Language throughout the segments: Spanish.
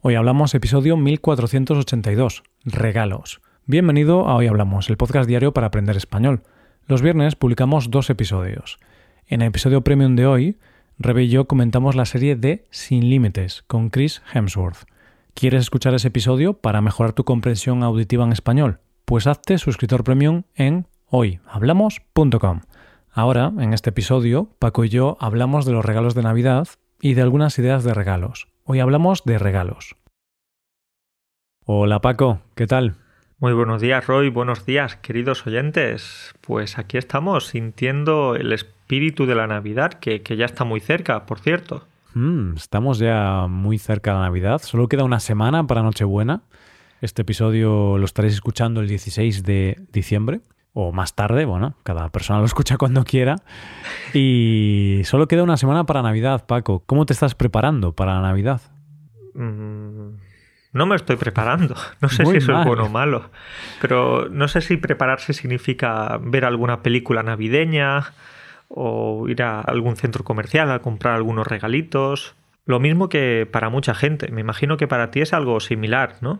Hoy hablamos episodio 1482, regalos. Bienvenido a Hoy Hablamos, el podcast diario para aprender español. Los viernes publicamos dos episodios. En el episodio premium de hoy, Rebe y yo comentamos la serie de Sin Límites con Chris Hemsworth. ¿Quieres escuchar ese episodio para mejorar tu comprensión auditiva en español? Pues hazte suscriptor premium en hoyhablamos.com. Ahora, en este episodio, Paco y yo hablamos de los regalos de Navidad y de algunas ideas de regalos. Hoy hablamos de regalos. Hola Paco, ¿qué tal? Muy buenos días Roy, buenos días queridos oyentes. Pues aquí estamos sintiendo el espíritu de la Navidad, que, ya está muy cerca, por cierto. Mm, estamos ya muy cerca de la Navidad, solo queda una semana para Nochebuena. Este episodio lo estaréis escuchando el 16 de diciembre o más tarde, bueno, cada persona lo escucha cuando quiera. Y solo queda una semana para Navidad, Paco. ¿Cómo te estás preparando para la Navidad? Mm, no me estoy preparando. No sé si eso es bueno o malo. Pero no sé si prepararse significa ver alguna película navideña o ir a algún centro comercial a comprar algunos regalitos. Lo mismo que para mucha gente. Me imagino que para ti es algo similar, ¿no?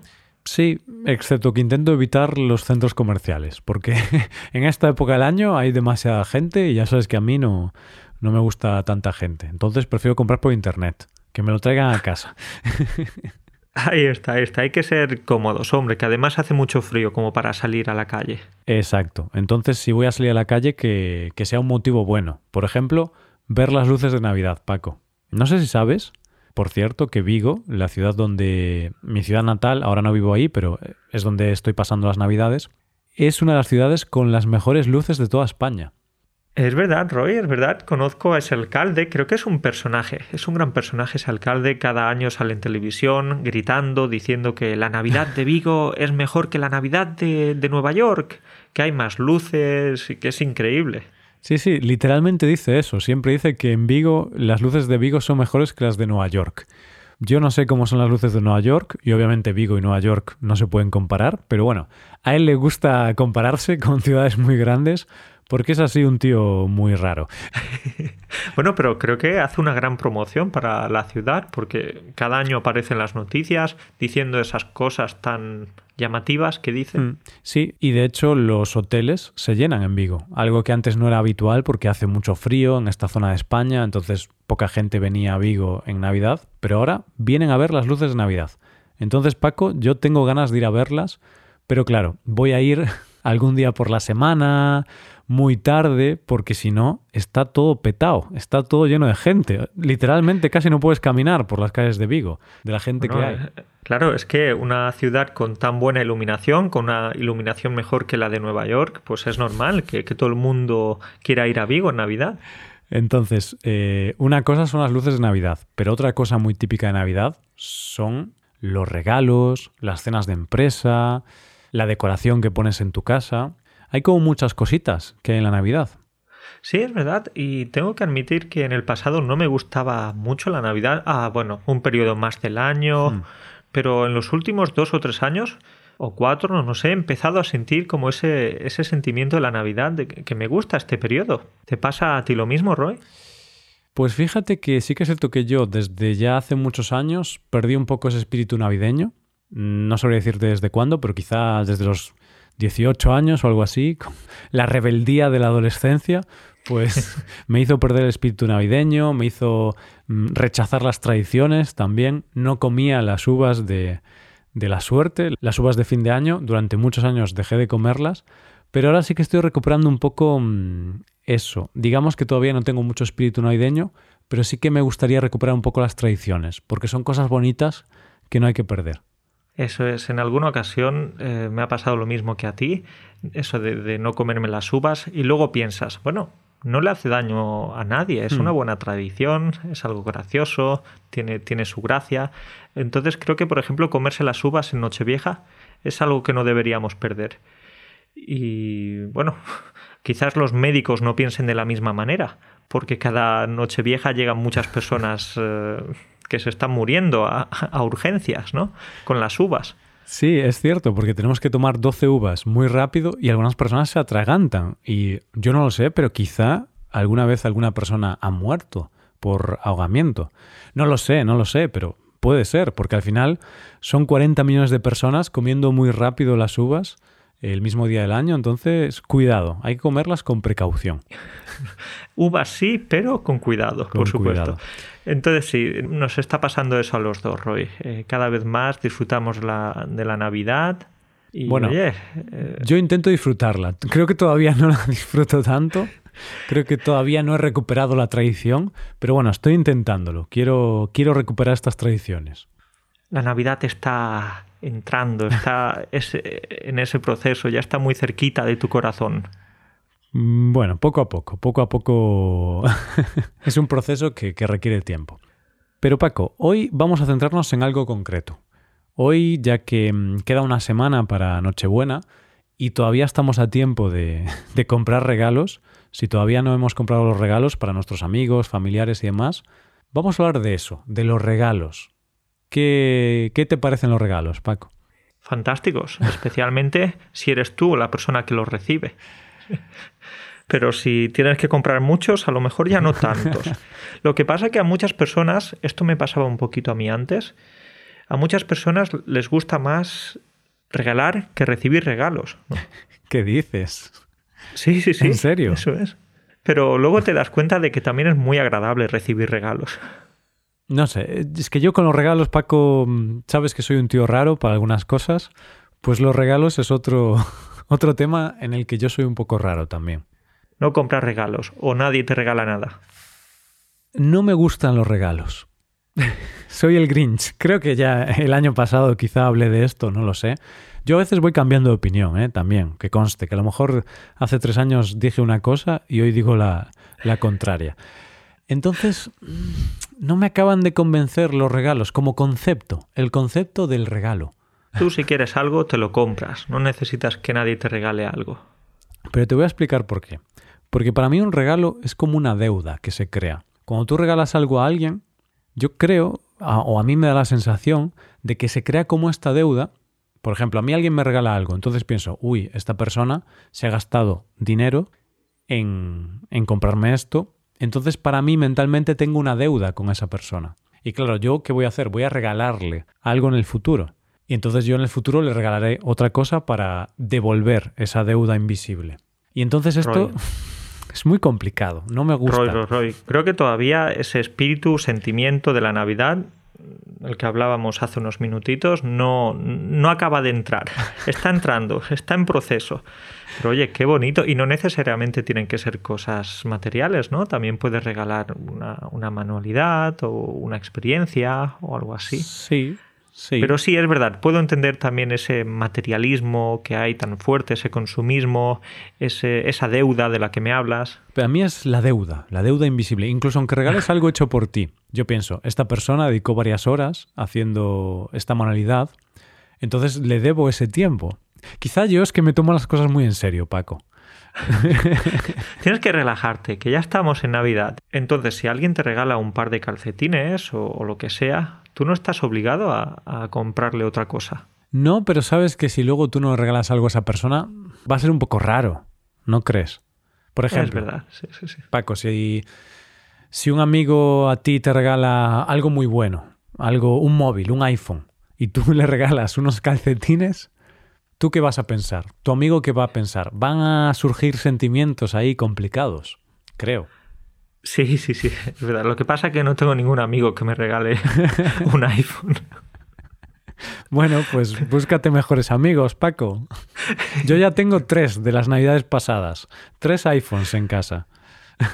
Sí, excepto que intento evitar los centros comerciales, porque en esta época del año hay demasiada gente y ya sabes que a mí no, no me gusta tanta gente. Entonces prefiero comprar por internet, que me lo traigan a casa. Ahí está, ahí está. Hay que ser cómodos, hombre, que además hace mucho frío como para salir a la calle. Exacto. Entonces, si voy a salir a la calle, que, que sea un motivo bueno. Por ejemplo, ver las luces de Navidad, Paco. No sé si sabes, por cierto, que Vigo, la ciudad donde mi ciudad natal, ahora no vivo ahí, pero es donde estoy pasando las Navidades, es una de las ciudades con las mejores luces de toda España. Es verdad, Roy, es verdad. Conozco a ese alcalde, creo que es un personaje, es un gran personaje ese alcalde. Cada año sale en televisión gritando, diciendo que la Navidad de Vigo es mejor que la Navidad de, de Nueva York, que hay más luces y que es increíble. Sí, sí, literalmente dice eso. Siempre dice que en Vigo las luces de Vigo son mejores que las de Nueva York. Yo no sé cómo son las luces de Nueva York y obviamente Vigo y Nueva York no se pueden comparar, pero bueno, a él le gusta compararse con ciudades muy grandes porque es así un tío muy raro. bueno, pero creo que hace una gran promoción para la ciudad porque cada año aparecen las noticias diciendo esas cosas tan llamativas que dicen. Mm, sí, y de hecho los hoteles se llenan en Vigo, algo que antes no era habitual porque hace mucho frío en esta zona de España, entonces poca gente venía a Vigo en Navidad, pero ahora vienen a ver las luces de Navidad. Entonces, Paco, yo tengo ganas de ir a verlas, pero claro, voy a ir algún día por la semana muy tarde, porque si no, está todo petado, está todo lleno de gente. Literalmente casi no puedes caminar por las calles de Vigo, de la gente que hay. Eh, claro, es que una ciudad con tan buena iluminación, con una iluminación mejor que la de Nueva York, pues es normal que, todo el mundo quiera ir a Vigo en Navidad. Entonces, eh, una cosa son las luces de Navidad, pero otra cosa muy típica de Navidad son los regalos, las cenas de empresa, la decoración que pones en tu casa. Hay como muchas cositas que hay en la Navidad. Sí, es verdad, y tengo que admitir que en el pasado no me gustaba mucho la Navidad. Ah, bueno, un periodo más del año, hmm. pero en los últimos dos o tres años o cuatro, no sé, he empezado a sentir como ese, ese sentimiento de la Navidad, de que me gusta este periodo. ¿Te pasa a ti lo mismo, Roy? Pues fíjate que sí que es cierto que yo desde ya hace muchos años perdí un poco ese espíritu navideño. No sabría decirte desde cuándo, pero quizá desde los 18 años o algo así, la rebeldía de la adolescencia, pues me hizo perder el espíritu navideño, me hizo mm, rechazar las tradiciones también. No comía las uvas de, de la suerte, las uvas de fin de año. Durante muchos años dejé de comerlas, pero ahora sí que estoy recuperando un poco mm, eso. Digamos que todavía no tengo mucho espíritu navideño, pero sí que me gustaría recuperar un poco las tradiciones, porque son cosas bonitas que no hay que perder. Eso es, en alguna ocasión eh, me ha pasado lo mismo que a ti, eso de, no comerme las uvas y luego piensas, bueno, no le hace daño a nadie, es una hmm. buena tradición, es algo gracioso, tiene, tiene su gracia. Entonces creo que, por ejemplo, comerse las uvas en Nochevieja es algo que no deberíamos perder. Y bueno, quizás los médicos no piensen de la misma manera, porque cada Nochevieja llegan muchas personas eh, que se están muriendo a, urgencias, ¿no? Con las uvas. Sí, es cierto, porque tenemos que tomar 12 uvas muy rápido y algunas personas se atragantan. Y yo no lo sé, pero quizá alguna vez alguna persona ha muerto por ahogamiento. No lo sé, no lo sé, pero Puede ser, porque al final son 40 millones de personas comiendo muy rápido las uvas el mismo día del año, entonces cuidado, hay que comerlas con precaución. Uvas sí, pero con cuidado, por supuesto. Entonces sí, nos está pasando eso a los dos, Roy. Eh, cada vez más disfrutamos la, de la Navidad. Y, bueno, eh, yo intento disfrutarla. Creo que todavía no la disfruto tanto. Creo que todavía no he recuperado la tradición, pero bueno, estoy intentándolo. Quiero, quiero recuperar estas tradiciones. La Navidad está entrando, está en ese proceso, ya está muy cerquita de tu corazón. Mm, bueno, poco a poco, poco a poco es un proceso que, requiere tiempo. Pero Paco, hoy vamos a centrarnos en algo concreto. Hoy, ya que mm, queda una semana para Nochebuena y todavía estamos a tiempo de, comprar regalos, si todavía no hemos comprado los regalos para nuestros amigos, familiares y demás, vamos a hablar de eso, de los regalos. ¿Qué, qué te parecen los regalos, Paco? Fantásticos, especialmente si eres tú la persona que los recibe. Pero si tienes que comprar muchos, a lo mejor ya no tantos. Lo que pasa es que a muchas personas, esto me pasaba un poquito a mí antes, a muchas personas les gusta más regalar que recibir regalos. ¿Qué dices? Sí, sí, sí. ¿En serio? Eso es. Pero luego te das cuenta de que también es muy agradable recibir regalos. No sé, es que yo con los regalos, Paco, sabes que soy un tío raro para algunas cosas, pues los regalos es otro, otro tema en el que yo soy un poco raro también. No compras regalos o nadie te regala nada. No me gustan los regalos. soy el Grinch. Creo que ya el año pasado quizá hablé de esto, no lo sé. Yo a veces voy cambiando de opinión, ¿eh? también, que conste, que a lo mejor hace tres años dije una cosa y hoy digo la, la contraria. Entonces, no me acaban de convencer los regalos como concepto, el concepto del regalo. Tú si quieres algo, te lo compras, no necesitas que nadie te regale algo. Pero te voy a explicar por qué. Porque para mí un regalo es como una deuda que se crea. Cuando tú regalas algo a alguien, yo creo, o a mí me da la sensación, de que se crea como esta deuda. Por ejemplo, a mí alguien me regala algo, entonces pienso, uy, esta persona se ha gastado dinero en, en comprarme esto entonces para mí mentalmente tengo una deuda con esa persona. Y claro, yo qué voy a hacer? Voy a regalarle algo en el futuro. Y entonces yo en el futuro le regalaré otra cosa para devolver esa deuda invisible. Y entonces esto es muy complicado, no me gusta. Roy, Roy, Roy, creo que todavía ese espíritu, sentimiento de la Navidad, el que hablábamos hace unos minutitos, no, no acaba de entrar. Está entrando, está en proceso. Pero oye, qué bonito. Y no necesariamente tienen que ser cosas materiales, ¿no? También puedes regalar una, manualidad o una experiencia o algo así. Sí, Sí. Pero sí, es verdad, puedo entender también ese materialismo que hay tan fuerte, ese consumismo, ese, esa deuda de la que me hablas. Pero a mí es la deuda, la deuda invisible. Incluso aunque regales algo hecho por ti. Yo pienso, esta persona dedicó varias horas haciendo esta manualidad, entonces le debo ese tiempo. Quizá yo es que me tomo las cosas muy en serio, Paco. Tienes que relajarte, que ya estamos en Navidad. Entonces, si alguien te regala un par de calcetines o, lo que sea, tú no estás obligado a, comprarle otra cosa. No, pero sabes que si luego tú no regalas algo a esa persona, va a ser un poco raro, ¿no crees? Por ejemplo, es verdad. Sí, sí, sí. Paco, si, si un amigo a ti te regala algo muy bueno, algo, un móvil, un iPhone, y tú le regalas unos calcetines, ¿Tú qué vas a pensar? ¿Tu amigo qué va a pensar? Van a surgir sentimientos ahí complicados, creo. Sí, sí, sí, es verdad. Lo que pasa es que no tengo ningún amigo que me regale un iPhone. Bueno, pues búscate mejores amigos, Paco. Yo ya tengo tres de las navidades pasadas. Tres iPhones en casa.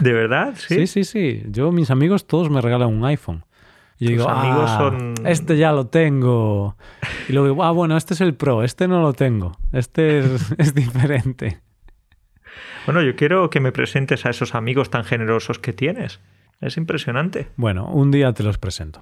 ¿De verdad? Sí, sí, sí. sí. Yo, mis amigos, todos me regalan un iPhone. Y digo, amigos ah, son... este ya lo tengo. Y luego digo, ah, bueno, este es el Pro, este no lo tengo, este es, es diferente. Bueno, yo quiero que me presentes a esos amigos tan generosos que tienes. Es impresionante. Bueno, un día te los presento.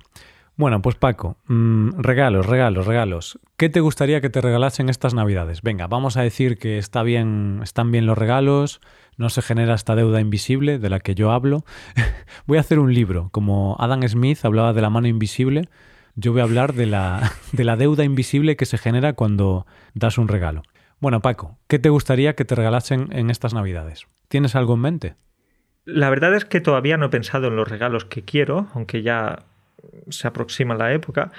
Bueno, pues Paco, mm, regalos, regalos, regalos. ¿Qué te gustaría que te regalasen estas Navidades? Venga, vamos a decir que está bien, están bien los regalos, no se genera esta deuda invisible de la que yo hablo. voy a hacer un libro, como Adam Smith hablaba de la mano invisible, yo voy a hablar de la, de la deuda invisible que se genera cuando das un regalo. Bueno, Paco, ¿qué te gustaría que te regalasen en estas Navidades? ¿Tienes algo en mente? La verdad es que todavía no he pensado en los regalos que quiero, aunque ya se aproxima la época.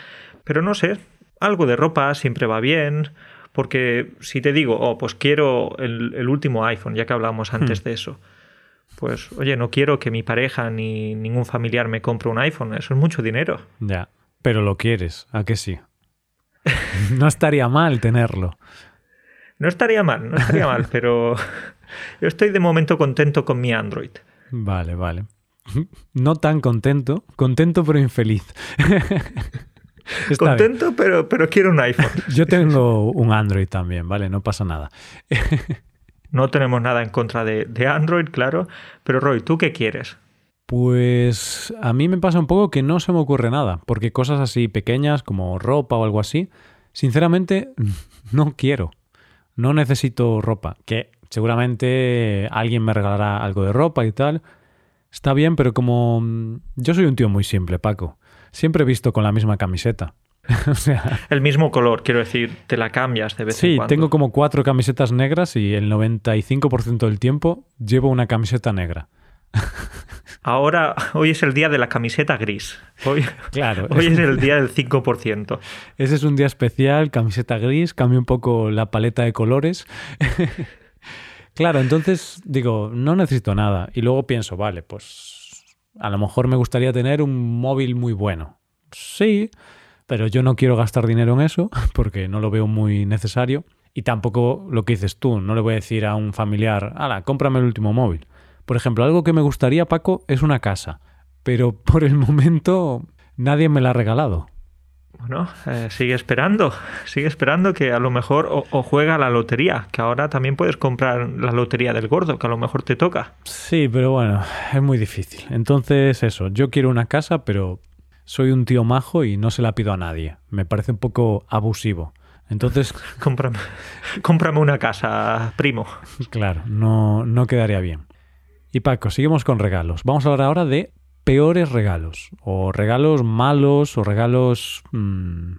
Pero no sé, algo de ropa siempre va bien. Porque si te digo, oh, pues quiero el, último iPhone, ya que hablábamos antes hmm. de eso, pues oye, no quiero que mi pareja ni ningún familiar me compre un iPhone, eso es mucho dinero. Ya, pero lo quieres, ¿a que sí? no estaría mal tenerlo. No estaría mal, no estaría mal, pero yo estoy de momento contento con mi Android. Vale, vale. No tan contento, contento pero infeliz. Contento, pero, pero quiero un iPhone. Yo tengo un Android también, ¿vale? No pasa nada. No tenemos nada en contra de, Android, claro. Pero Roy, ¿tú qué quieres? Pues a mí me pasa un poco que no se me ocurre nada, porque cosas así pequeñas como ropa o algo así, sinceramente no quiero. No necesito ropa, que seguramente alguien me regalará algo de ropa y tal. Está bien, pero como yo soy un tío muy simple, Paco siempre he visto con la misma camiseta. o sea, el mismo color, quiero decir, te la cambias de vez en cuando. Sí, tengo como cuatro camisetas negras y el 95% del tiempo llevo una camiseta negra. Ahora, hoy es el día de la camiseta gris. Hoy, claro. hoy es el día del 5%. Ese es un día especial, camiseta gris, cambio un poco la paleta de colores. Claro, entonces digo, no necesito nada. Y luego pienso, vale, pues a lo mejor me gustaría tener un móvil muy bueno. Sí, pero yo no quiero gastar dinero en eso porque no lo veo muy necesario. Y tampoco lo que dices tú, no le voy a decir a un familiar, ala, cómprame el último móvil. Por ejemplo, algo que me gustaría, Paco, es una casa. Pero por el momento nadie me la ha regalado. Bueno, eh, sigue esperando, sigue esperando que a lo mejor o, juega la lotería, que ahora también puedes comprar la lotería del gordo, que a lo mejor te toca. Sí, pero bueno, es muy difícil. Entonces eso, yo quiero una casa, pero soy un tío majo y no se la pido a nadie. Me parece un poco abusivo. Entonces... cómprame, cómprame una casa, primo. Claro, no, no quedaría bien. Y Paco, seguimos con regalos. Vamos a hablar ahora de peores regalos, o regalos malos, o regalos mm,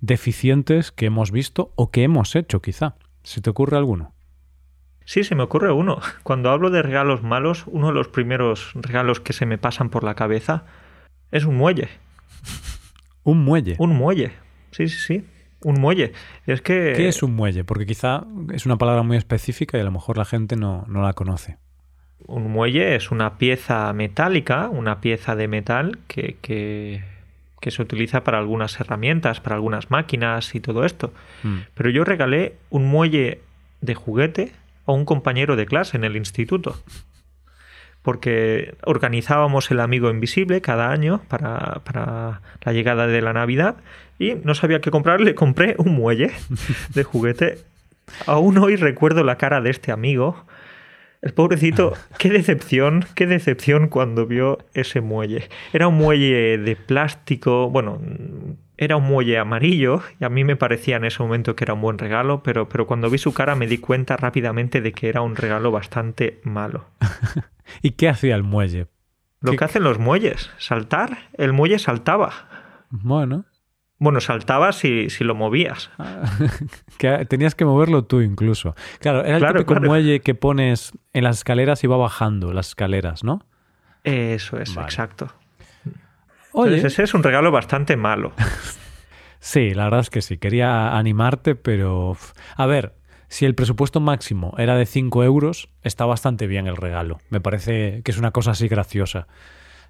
deficientes que hemos visto o que hemos hecho quizá. ¿Se te ocurre alguno? Sí, se me ocurre uno. Cuando hablo de regalos malos, uno de los primeros regalos que se me pasan por la cabeza es un muelle. ¿Un muelle? Un muelle. Sí, sí, sí. Un muelle. Es que... ¿Qué es un muelle? Porque quizá es una palabra muy específica y a lo mejor la gente no, no la conoce un muelle es una pieza metálica, una pieza de metal que, que, se utiliza para algunas herramientas, para algunas máquinas y todo esto. Hmm. Pero yo regalé un muelle de juguete a un compañero de clase en el instituto. Porque organizábamos el amigo invisible cada año para, para la llegada de la Navidad y no sabía qué comprar, le compré un muelle de juguete. Aún hoy recuerdo la cara de este amigo el pobrecito, qué decepción, qué decepción cuando vio ese muelle. Era un muelle de plástico, bueno, era un muelle amarillo y a mí me parecía en ese momento que era un buen regalo, pero, pero cuando vi su cara me di cuenta rápidamente de que era un regalo bastante malo. ¿Y qué hacía el muelle? Lo que hacen los muelles, saltar. El muelle saltaba. Bueno. Bueno, saltabas si, si lo movías. que tenías que moverlo tú incluso. Claro, era el típico muelle que pones en las escaleras y va bajando las escaleras, ¿no? Eso es, exacto. Oye. ese es un regalo bastante malo. sí, la verdad es que sí. Quería animarte, pero... A ver, si el presupuesto máximo era de 5 euros, está bastante bien el regalo. Me parece que es una cosa así graciosa.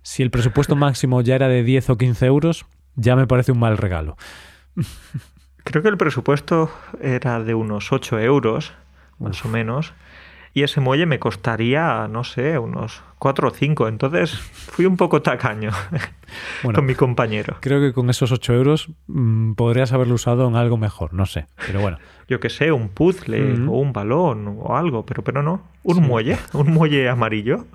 Si el presupuesto máximo ya era de 10 o 15 euros, ya me parece un mal regalo. Creo que el presupuesto era de unos 8 euros, más o menos. Y ese muelle me costaría, no sé, unos 4 o 5. Entonces fui un poco tacaño con mi compañero. Creo que con esos 8 euros mm, podrías haberlo usado en algo mejor, no sé. Pero bueno. Yo que sé, un puzzle o un balón o algo, pero, pero no. Un muelle, un muelle amarillo.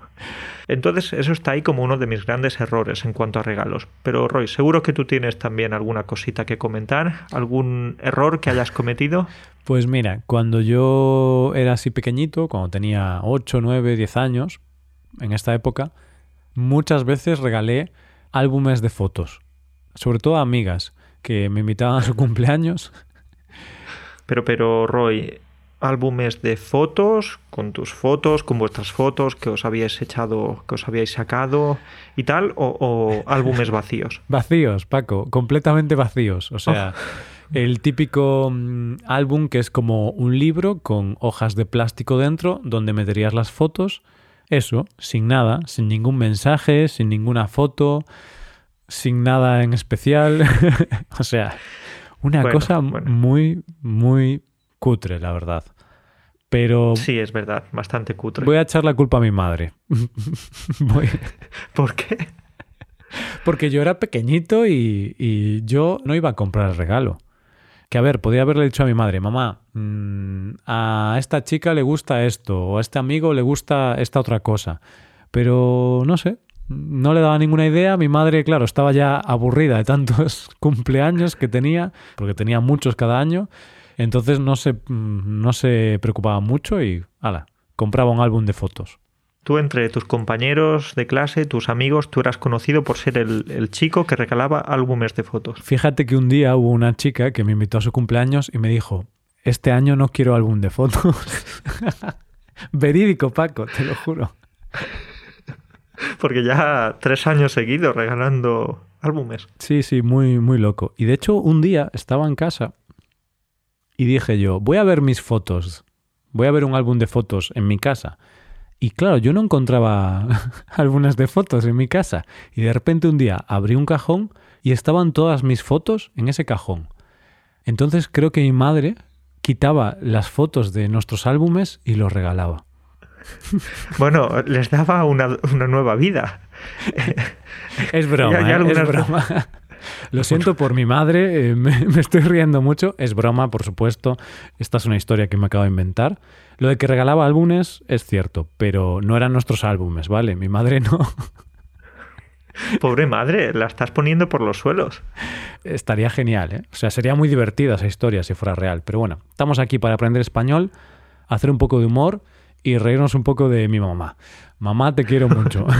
Entonces, eso está ahí como uno de mis grandes errores en cuanto a regalos. Pero, Roy, seguro que tú tienes también alguna cosita que comentar, algún error que hayas cometido. Pues mira, cuando yo era así pequeñito, cuando tenía 8, 9, 10 años, en esta época, muchas veces regalé álbumes de fotos, sobre todo a amigas que me invitaban a su cumpleaños. Pero, pero, Roy, álbumes de fotos, con tus fotos, con vuestras fotos que os habíais echado, que os habíais sacado y tal, o, álbumes vacíos? Vacíos, Paco, completamente vacíos. O sea, oh. el típico mm, álbum que es como un libro con hojas de plástico dentro donde meterías las fotos. Eso, sin nada, sin ningún mensaje, sin ninguna foto, sin nada en especial. o sea, una cosa muy, muy cutre, la verdad. Pero. Sí, es verdad, bastante cutre. Voy a echar la culpa a mi madre. ¿Por qué? Porque yo era pequeñito y, yo no iba a comprar el regalo. Que a ver, podría haberle dicho a mi madre, mamá, mm, a esta chica le gusta esto, o a este amigo le gusta esta otra cosa. Pero no sé, no le daba ninguna idea. Mi madre, claro, estaba ya aburrida de tantos cumpleaños que tenía, porque tenía muchos cada año. Entonces no se, no se preocupaba mucho y, ala, compraba un álbum de fotos. Tú entre tus compañeros de clase, tus amigos, tú eras conocido por ser el, chico que regalaba álbumes de fotos. Fíjate que un día hubo una chica que me invitó a su cumpleaños y me dijo, este año no quiero álbum de fotos. Verídico, Paco, te lo juro. Porque ya tres años seguidos regalando álbumes. Sí, sí, muy, muy loco. Y de hecho, un día estaba en casa y dije yo, voy a ver mis fotos, voy a ver un álbum de fotos en mi casa. Y claro, yo no encontraba álbumes de fotos en mi casa. Y de repente un día abrí un cajón y estaban todas mis fotos en ese cajón. Entonces creo que mi madre quitaba las fotos de nuestros álbumes y los regalaba. Bueno, les daba una, nueva vida. Es broma, ¿eh? es broma. Lo siento por mi madre, eh, me, estoy riendo mucho. Es broma, por supuesto. Esta es una historia que me acabo de inventar. Lo de que regalaba álbumes es cierto, pero no eran nuestros álbumes, ¿vale? Mi madre no. Pobre madre, la estás poniendo por los suelos. Estaría genial, ¿eh? O sea, sería muy divertida esa historia si fuera real. Pero bueno, estamos aquí para aprender español, hacer un poco de humor y reírnos un poco de mi mamá. Mamá, te quiero mucho.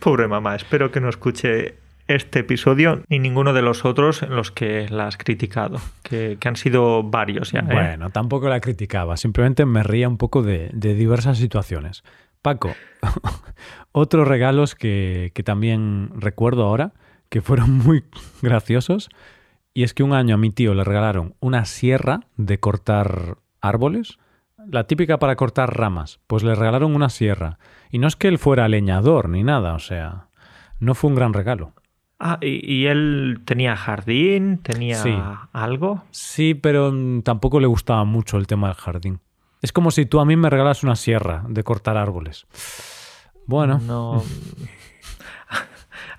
Pobre mamá, espero que no escuche este episodio ni ninguno de los otros en los que la has criticado, que, han sido varios. ¿eh? Bueno, tampoco la criticaba, simplemente me ría un poco de, diversas situaciones. Paco, otros regalos que, que también recuerdo ahora, que fueron muy graciosos, y es que un año a mi tío le regalaron una sierra de cortar árboles, la típica para cortar ramas, pues le regalaron una sierra. Y no es que él fuera leñador ni nada, o sea, no fue un gran regalo. Ah, ¿y, él tenía jardín? ¿Tenía algo? Sí, pero tampoco le gustaba mucho el tema del jardín. Es como si tú a mí me regalas una sierra de cortar árboles. Bueno. No.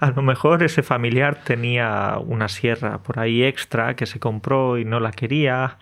a lo mejor ese familiar tenía una sierra por ahí extra que se compró y no la quería.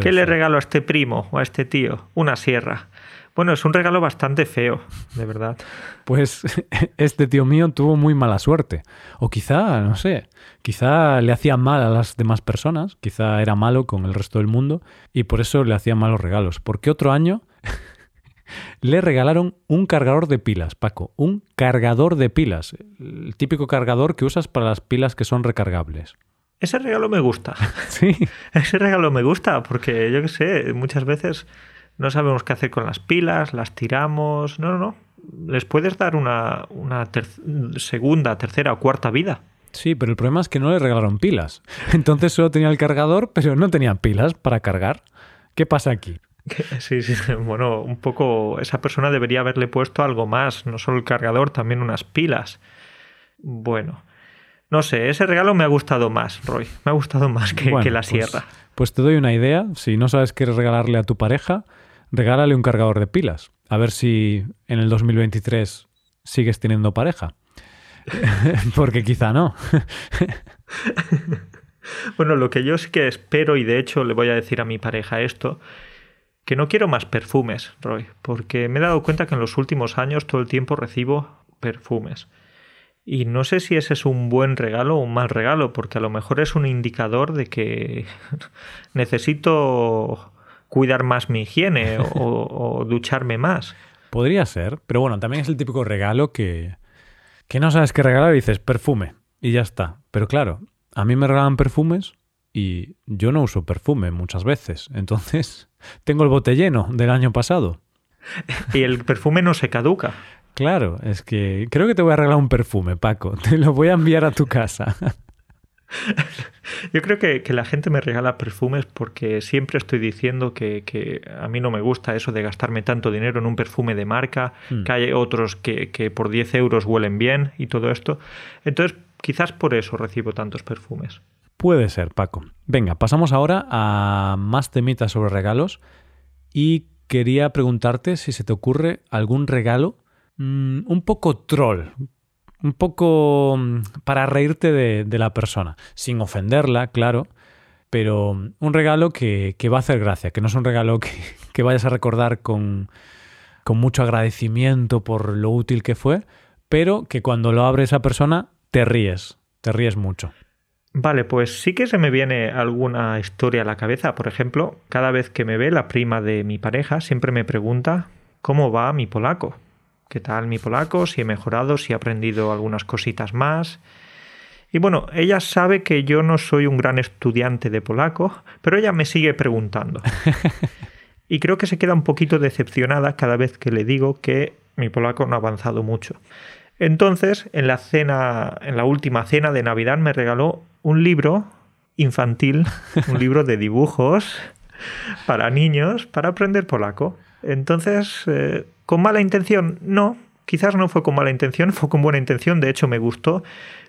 ¿Qué le regalo a este primo o a este tío? Una sierra. Bueno, es un regalo bastante feo, de verdad. Pues este tío mío tuvo muy mala suerte. O quizá, no sé, quizá le hacía mal a las demás personas, quizá era malo con el resto del mundo y por eso le hacían malos regalos. Porque otro año le regalaron un cargador de pilas, Paco, un cargador de pilas, el típico cargador que usas para las pilas que son recargables. Ese regalo me gusta. Sí. Ese regalo me gusta porque yo qué sé, muchas veces no sabemos qué hacer con las pilas, las tiramos. No, no, no. Les puedes dar una, una segunda, tercera o cuarta vida. Sí, pero el problema es que no le regalaron pilas. Entonces solo tenía el cargador, pero no tenía pilas para cargar. ¿Qué pasa aquí? Sí, sí, bueno, un poco esa persona debería haberle puesto algo más, no solo el cargador, también unas pilas. Bueno, no sé, ese regalo me ha gustado más, Roy, me ha gustado más que, la pues, sierra. Pues te doy una idea, si no sabes qué regalarle a tu pareja, regálale un cargador de pilas. A ver si en el 2023 sigues teniendo pareja. Porque quizá no. bueno, lo que yo sí que espero, y de hecho le voy a decir a mi pareja esto, que no quiero más perfumes, Roy, porque me he dado cuenta que en los últimos años todo el tiempo recibo perfumes. Y no sé si ese es un buen regalo o un mal regalo, porque a lo mejor es un indicador de que necesito cuidar más mi higiene o, ducharme más. Podría ser, pero bueno, también es el típico regalo que, que no sabes qué regalar y dices perfume y ya está. Pero claro, a mí me regalan perfumes y yo no uso perfume muchas veces. Entonces, tengo el bote lleno del año pasado. Y el perfume no se caduca. Claro, es que creo que te voy a regalar un perfume, Paco. Te lo voy a enviar a tu casa. Yo creo que, la gente me regala perfumes porque siempre estoy diciendo que, a mí no me gusta eso de gastarme tanto dinero en un perfume de marca, hmm. que hay otros que, que, por 10 euros huelen bien y todo esto. Entonces, quizás por eso recibo tantos perfumes. Puede ser, Paco. Venga, pasamos ahora a más temitas sobre regalos y quería preguntarte si se te ocurre algún regalo mm, un poco troll, un poco mm, para reírte de, la persona, sin ofenderla, claro, pero un regalo que, va a hacer gracia, que no es un regalo que, vayas a recordar con, con, mucho agradecimiento por lo útil que fue, pero que cuando lo abre esa persona te ríes, te ríes mucho. Vale, pues sí que se me viene alguna historia a la cabeza. Por ejemplo, cada vez que me ve la prima de mi pareja, siempre me pregunta cómo va mi polaco qué tal mi polaco, si he mejorado, si he aprendido algunas cositas más. Y bueno, ella sabe que yo no soy un gran estudiante de polaco, pero ella me sigue preguntando. y creo que se queda un poquito decepcionada cada vez que le digo que mi polaco no ha avanzado mucho. Entonces, en la cena, en la última cena de Navidad me regaló un libro infantil, un libro de dibujos para niños para aprender polaco. Entonces, eh, ¿Con mala intención? No, quizás no fue con mala intención, fue con buena intención, de hecho me gustó,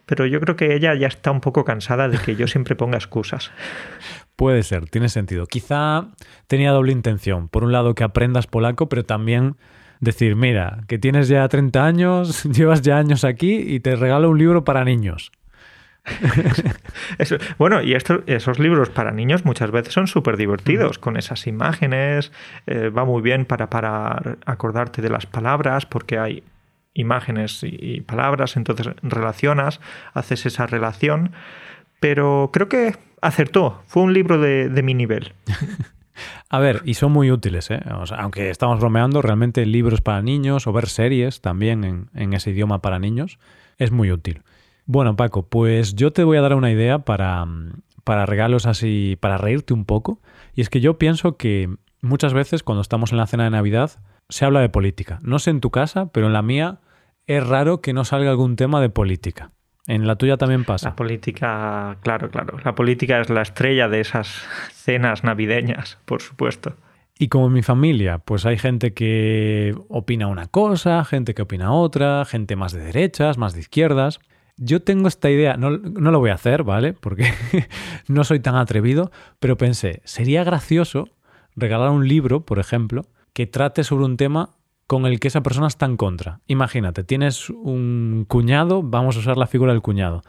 pero yo creo que ella ya está un poco cansada de que yo siempre ponga excusas. Puede ser, tiene sentido. Quizá tenía doble intención. Por un lado, que aprendas polaco, pero también decir, mira, que tienes ya 30 años, llevas ya años aquí y te regalo un libro para niños. bueno, y esos libros para niños muchas veces son súper divertidos, con esas imágenes, eh, va muy bien para, para acordarte de las palabras, porque hay imágenes y, palabras, entonces relacionas, haces esa relación, pero creo que acertó, fue un libro de, mi nivel. A ver, y son muy útiles, ¿eh? aunque estamos bromeando, realmente libros para niños o ver series también en, en ese idioma para niños es muy útil. Bueno, Paco, pues yo te voy a dar una idea para, para regalos así, para reírte un poco. Y es que yo pienso que muchas veces cuando estamos en la cena de Navidad se habla de política. No sé en tu casa, pero en la mía es raro que no salga algún tema de política. En la tuya también pasa. La política, claro, claro. La política es la estrella de esas cenas navideñas, por supuesto. Y como en mi familia, pues hay gente que opina una cosa, gente que opina otra, gente más de derechas, más de izquierdas. Yo tengo esta idea, no, lo voy a hacer, ¿vale? Porque no soy tan atrevido, pero pensé, sería gracioso regalar un libro, por ejemplo, que trate sobre un tema con el que esa persona está en contra. Imagínate, tienes un cuñado, vamos a usar la figura del cuñado.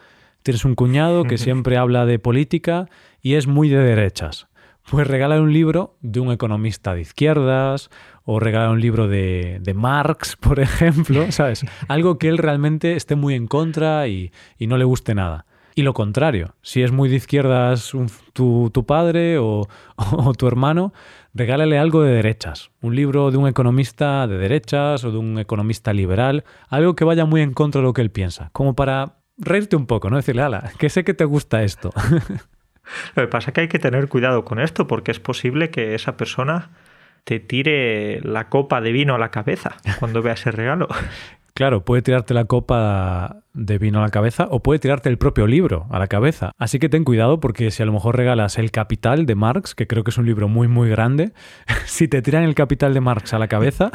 Tienes un cuñado que siempre habla de política y es muy de derechas. Pues regala un libro de un economista de izquierdas o regala un libro de, Marx, por ejemplo, ¿sabes? Algo que él realmente esté muy en contra y, no le guste nada. Y lo contrario, si es muy de izquierdas tu, padre o, tu hermano, regálale algo de derechas, un libro de un economista de derechas o de un economista liberal, algo que vaya muy en contra de lo que él piensa, como para reírte un poco, ¿no? Decirle, ala, que sé que te gusta esto. Lo que pasa es que hay que tener cuidado con esto porque es posible que esa persona te tire la copa de vino a la cabeza cuando vea ese regalo. Claro, puede tirarte la copa de vino a la cabeza o puede tirarte el propio libro a la cabeza. Así que ten cuidado porque si a lo mejor regalas El Capital de Marx, que creo que es un libro muy muy grande, si te tiran El Capital de Marx a la cabeza,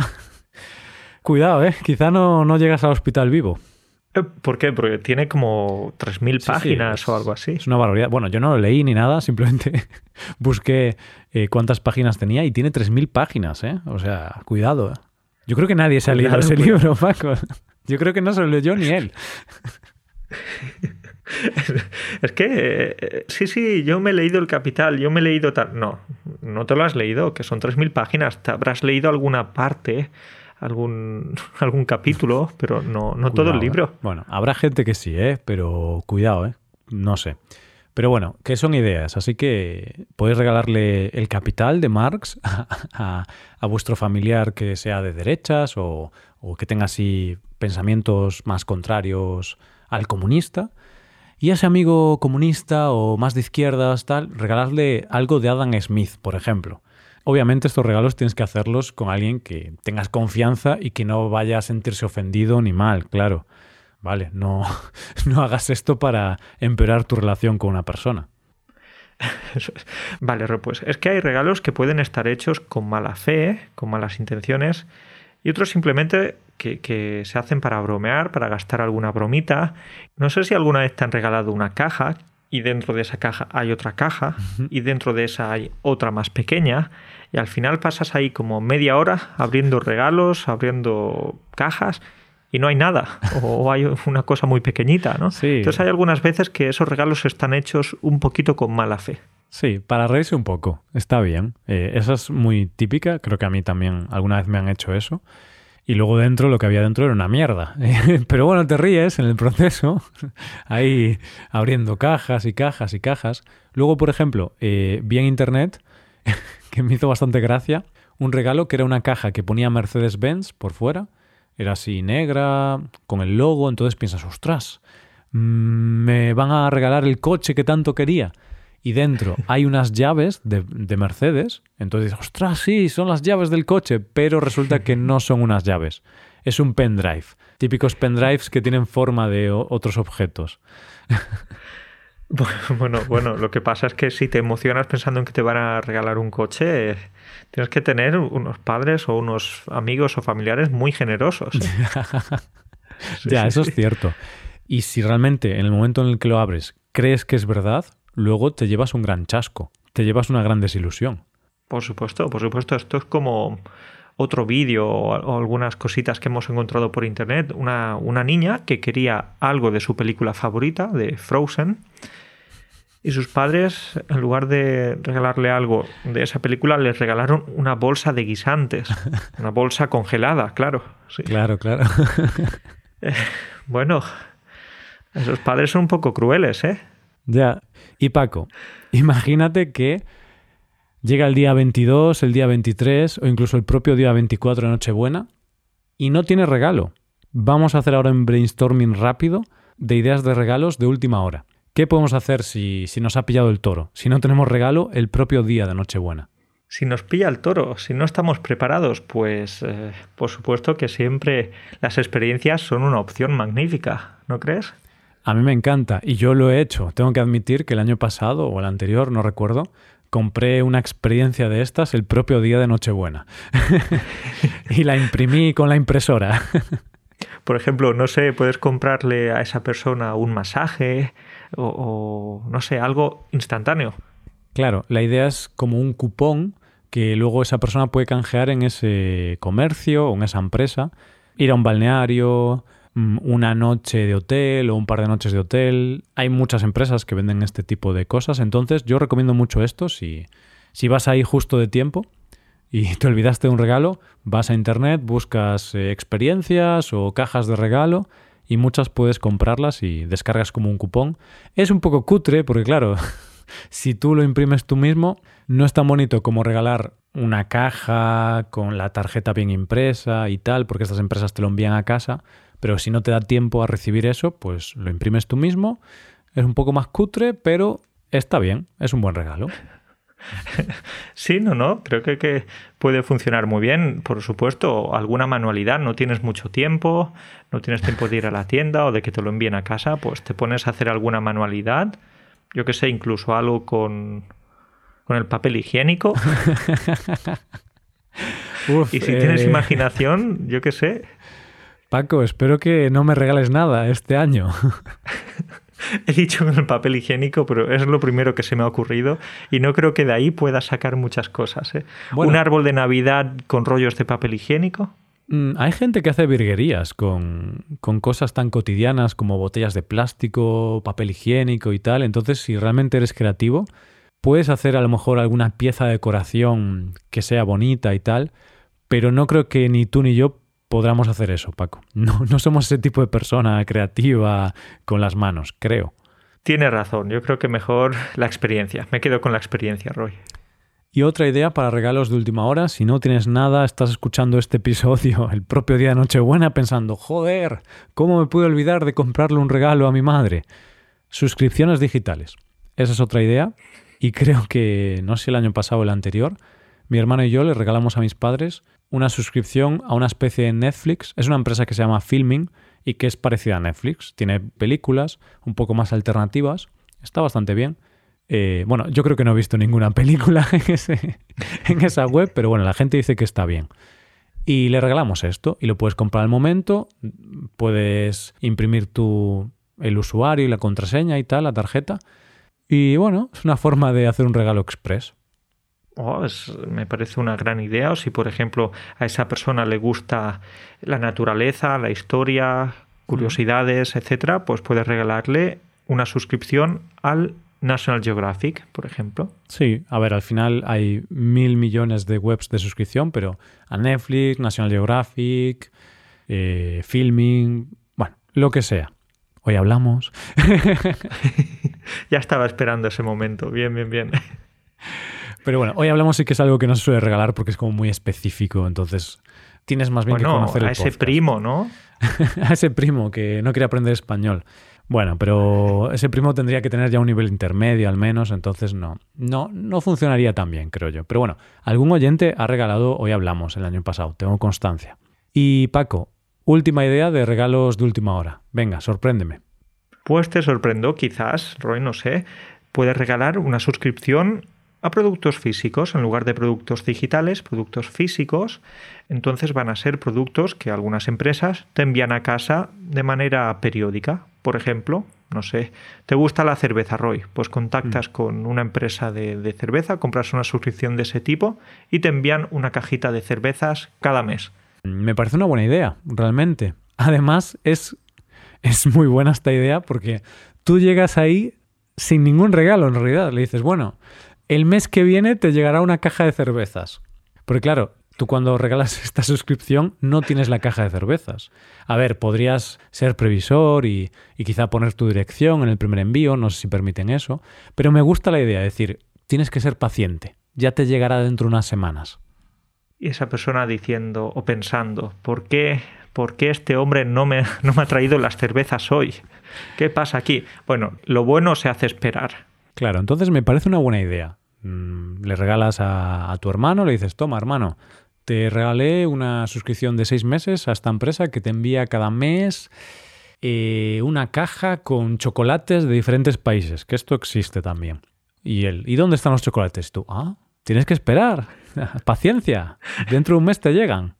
cuidado, ¿eh? Quizá no, no llegas al hospital vivo. Eh, ¿Por qué? Porque tiene como 3.000 páginas o algo así. Es una barbaridad. Bueno, yo no lo leí ni nada, simplemente busqué eh, cuántas páginas tenía y tiene 3.000 páginas, ¿eh? O sea, cuidado. ¿eh? Yo creo que nadie se ha leído ese libro, Paco. Yo creo que no se lo leyó ni él. es que, sí, sí, yo me he leído El Capital, yo me he leído tal... No, no te lo has leído, que son 3.000 páginas. Te habrás leído alguna parte algún, algún capítulo, pero no, no todo el libro. ¿eh? Bueno, habrá gente que sí, ¿eh? pero cuidado, ¿eh? no sé. Pero bueno, que son ideas, así que podéis regalarle el capital de Marx a, vuestro familiar que sea de derechas o, o, que tenga así pensamientos más contrarios al comunista. Y a ese amigo comunista o más de izquierdas, tal, regalarle algo de Adam Smith, por ejemplo. Obviamente estos regalos tienes que hacerlos con alguien que tengas confianza y que no vaya a sentirse ofendido ni mal, claro. Vale, no, no hagas esto para empeorar tu relación con una persona. Vale, pues es que hay regalos que pueden estar hechos con mala fe, con malas intenciones, y otros simplemente que, se hacen para bromear, para gastar alguna bromita. No sé si alguna vez te han regalado una caja y dentro de esa caja hay otra caja y dentro de esa hay otra más pequeña y al final pasas ahí como media hora abriendo regalos, abriendo cajas y no hay nada o hay una cosa muy pequeñita, ¿no? Entonces hay algunas veces que esos regalos están hechos un poquito con mala fe. Sí, para reírse un poco, está bien. Eh, esa es muy típica, creo que a mí también alguna vez me han hecho eso. Y luego dentro lo que había dentro era una mierda. Pero bueno, te ríes en el proceso, ahí abriendo cajas y cajas y cajas. Luego, por ejemplo, eh, vi en internet, que me hizo bastante gracia, un regalo que era una caja que ponía Mercedes-Benz por fuera. Era así negra, con el logo, entonces piensas, ostras, mm, me van a regalar el coche que tanto quería y dentro hay unas llaves de, Mercedes, entonces dices, ostras, sí, son las llaves del coche, pero resulta que no son unas llaves, es un pendrive, típicos pendrives que tienen forma de otros objetos. Bueno, bueno, lo que pasa es que si te emocionas pensando en que te van a regalar un coche, tienes que tener unos padres o unos amigos o familiares muy generosos. ¿eh? ya, eso es cierto. Y si realmente en el momento en el que lo abres crees que es verdad, luego te llevas un gran chasco, te llevas una gran desilusión. Por supuesto, por supuesto, esto es como otro vídeo o, algunas cositas que hemos encontrado por internet. Una, una niña que quería algo de su película favorita, de Frozen, y sus padres, en lugar de regalarle algo de esa película, les regalaron una bolsa de guisantes. Una bolsa congelada, claro. Claro, claro. Eh, bueno, esos padres son un poco crueles, ¿eh? Ya. Y Paco, imagínate que llega el día 22, el día 23 o incluso el propio día 24 de Nochebuena y no tiene regalo. Vamos a hacer ahora un brainstorming rápido de ideas de regalos de última hora. ¿Qué podemos hacer si, si nos ha pillado el toro? Si no tenemos regalo el propio día de Nochebuena. Si nos pilla el toro, si no estamos preparados, pues eh, por supuesto que siempre las experiencias son una opción magnífica, ¿no crees? A mí me encanta y yo lo he hecho. Tengo que admitir que el año pasado o el anterior, no recuerdo, compré una experiencia de estas el propio día de Nochebuena y la imprimí con la impresora. Por ejemplo, no sé, puedes comprarle a esa persona un masaje o, no sé, algo instantáneo. Claro, la idea es como un cupón que luego esa persona puede canjear en ese comercio o en esa empresa, ir a un balneario, Mm, una noche de hotel o un par de noches de hotel. Hay muchas empresas que venden este tipo de cosas, entonces yo recomiendo mucho esto. Si, si vas ahí justo de tiempo y te olvidaste de un regalo, vas a internet, buscas eh, experiencias o cajas de regalo y muchas puedes comprarlas y descargas como un cupón. Es un poco cutre porque claro, si tú lo imprimes tú mismo, no es tan bonito como regalar una caja con la tarjeta bien impresa y tal, porque estas empresas te lo envían a casa. Pero si no te da tiempo a recibir eso, pues lo imprimes tú mismo. Es un poco más cutre, pero está bien, es un buen regalo. Sí, no, no, creo que, que, puede funcionar muy bien. Por supuesto, alguna manualidad, no tienes mucho tiempo, no tienes tiempo de ir a la tienda o de que te lo envíen a casa, pues te pones a hacer alguna manualidad. Yo que sé, incluso algo con, con el papel higiénico. y si tienes eh, imaginación, yo que sé, Paco, espero que no me regales nada este año. He dicho con el papel higiénico, pero es lo primero que se me ha ocurrido y no creo que de ahí pueda sacar muchas cosas. ¿eh? ¿Un árbol de Navidad con rollos de papel higiénico? Mm, hay gente que hace virguerías con, con, cosas tan cotidianas como botellas de plástico, papel higiénico y tal. Entonces, si realmente eres creativo, puedes hacer a lo mejor alguna pieza de decoración que sea bonita y tal, pero no creo que ni tú ni yo podamos hacer eso, Paco. No, no somos ese tipo de persona creativa con las manos, creo. Tiene razón, yo creo que mejor la experiencia. Me quedo con la experiencia, Roy. Y otra idea para regalos de última hora, si no tienes nada, estás escuchando este episodio el propio día de Nochebuena pensando, joder, ¿cómo me pude olvidar de comprarle un regalo a mi madre? Suscripciones digitales. Esa es otra idea. Y creo que, no sé si el año pasado o el anterior, mi hermano y yo le regalamos a mis padres una suscripción a una especie de Netflix. Es una empresa que se llama Filming y que es parecida a Netflix. Tiene películas un poco más alternativas. Está bastante bien. Eh, bueno, yo creo que no he visto ninguna película en, en esa web, pero bueno, la gente dice que está bien. Y le regalamos esto y lo puedes comprar al momento, puedes imprimir tu, el usuario y la contraseña y tal, la tarjeta. Y bueno, es una forma de hacer un regalo express. Oh, me parece una gran idea. O si, por ejemplo, a esa persona le gusta la naturaleza, la historia, curiosidades, etcétera, pues puedes regalarle una suscripción al National Geographic, por ejemplo. Sí, a ver, al final hay mil millones de webs de suscripción, pero a Netflix, National Geographic, eh, Filming, bueno, lo que sea. Hoy hablamos. ya estaba esperando ese momento. Bien, bien, bien. Pero bueno, hoy hablamos sí que es algo que no se suele regalar porque es como muy específico, entonces tienes más bien que conocer a ese primo, ¿no? a ese primo que no quiere aprender español. Bueno, pero ese primo tendría que tener ya un nivel intermedio al menos, entonces no, no, no funcionaría tan bien, creo yo. Pero bueno, algún oyente ha regalado, hoy hablamos, el año pasado, tengo constancia. Y Paco, última idea de regalos de última hora. Venga, sorpréndeme. Pues te sorprendo, quizás, Roy, no sé, puedes regalar una suscripción a productos físicos en lugar de productos digitales, productos físicos, entonces van a ser productos que algunas empresas te envían a casa de manera periódica. Por ejemplo, no sé, ¿te gusta la cerveza, Roy? Pues contactas mm. con una empresa de, cerveza, compras una suscripción de ese tipo y te envían una cajita de cervezas cada mes. Me parece una buena idea, realmente. Además, es, es muy buena esta idea porque tú llegas ahí sin ningún regalo, en realidad. Le dices, bueno, el mes que viene te llegará una caja de cervezas. Porque claro, tú cuando regalas esta suscripción no tienes la caja de cervezas. A ver, podrías ser previsor y, quizá poner tu dirección en el primer envío, no sé si permiten eso, pero me gusta la idea, de decir, tienes que ser paciente, ya te llegará dentro de unas semanas. Y esa persona diciendo o pensando, ¿por qué, ¿por qué este hombre no me, no me ha traído las cervezas hoy? ¿Qué pasa aquí? Bueno, lo bueno se hace esperar. Claro, entonces me parece una buena idea. Mm, le regalas a, tu hermano, le dices, toma hermano, te regalé una suscripción de seis meses a esta empresa que te envía cada mes eh, una caja con chocolates de diferentes países, que esto existe también. Y él, ¿y dónde están los chocolates? Tú, ah, tienes que esperar, paciencia, dentro de un mes te llegan.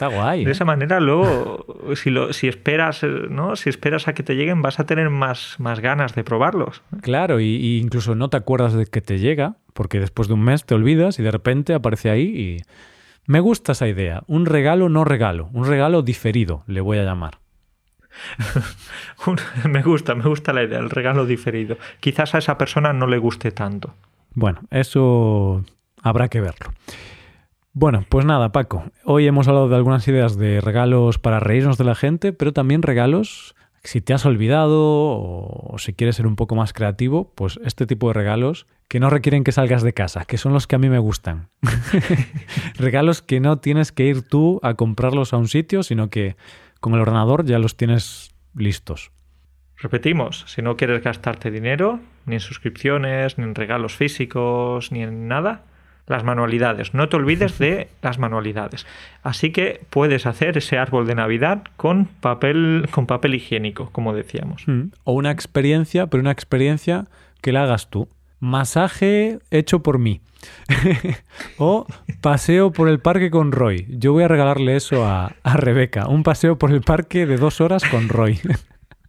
Está guay. De esa ¿eh? manera, luego, si, lo, si esperas, ¿no? Si esperas a que te lleguen, vas a tener más, más ganas de probarlos. Claro, y, incluso no te acuerdas de que te llega, porque después de un mes te olvidas y de repente aparece ahí y. Me gusta esa idea. Un regalo no regalo. Un regalo diferido, le voy a llamar. me gusta, me gusta la idea, el regalo diferido. Quizás a esa persona no le guste tanto. Bueno, eso habrá que verlo. Bueno, pues nada, Paco. Hoy hemos hablado de algunas ideas de regalos para reírnos de la gente, pero también regalos, si te has olvidado o si quieres ser un poco más creativo, pues este tipo de regalos que no requieren que salgas de casa, que son los que a mí me gustan. regalos que no tienes que ir tú a comprarlos a un sitio, sino que con el ordenador ya los tienes listos. Repetimos, si no quieres gastarte dinero, ni en suscripciones, ni en regalos físicos, ni en nada, las manualidades. No te olvides de las manualidades. Así que puedes hacer ese árbol de Navidad con papel, con papel higiénico, como decíamos. Mm. O una experiencia, pero una experiencia que la hagas tú. Masaje hecho por mí. o paseo por el parque con Roy. Yo voy a regalarle eso a, Rebeca. Un paseo por el parque de dos horas con Roy.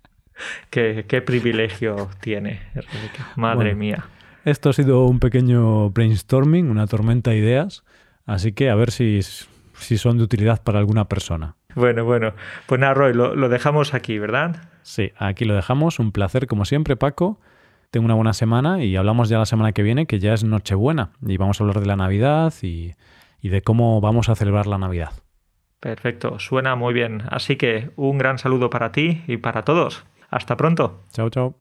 qué, privilegio tiene, Rebeca. Madre mía. Esto ha sido un pequeño brainstorming, una tormenta de ideas, así que a ver si, si son de utilidad para alguna persona. Bueno, bueno. Pues nada, Roy, lo, lo dejamos aquí, ¿verdad? Sí, aquí lo dejamos. Un placer, como siempre, Paco. Tengo una buena semana y hablamos ya la semana que viene, que ya es Nochebuena, y vamos a hablar de la Navidad y, y de cómo vamos a celebrar la Navidad. Perfecto, suena muy bien. Así que un gran saludo para ti y para todos. Hasta pronto. Chao, chao.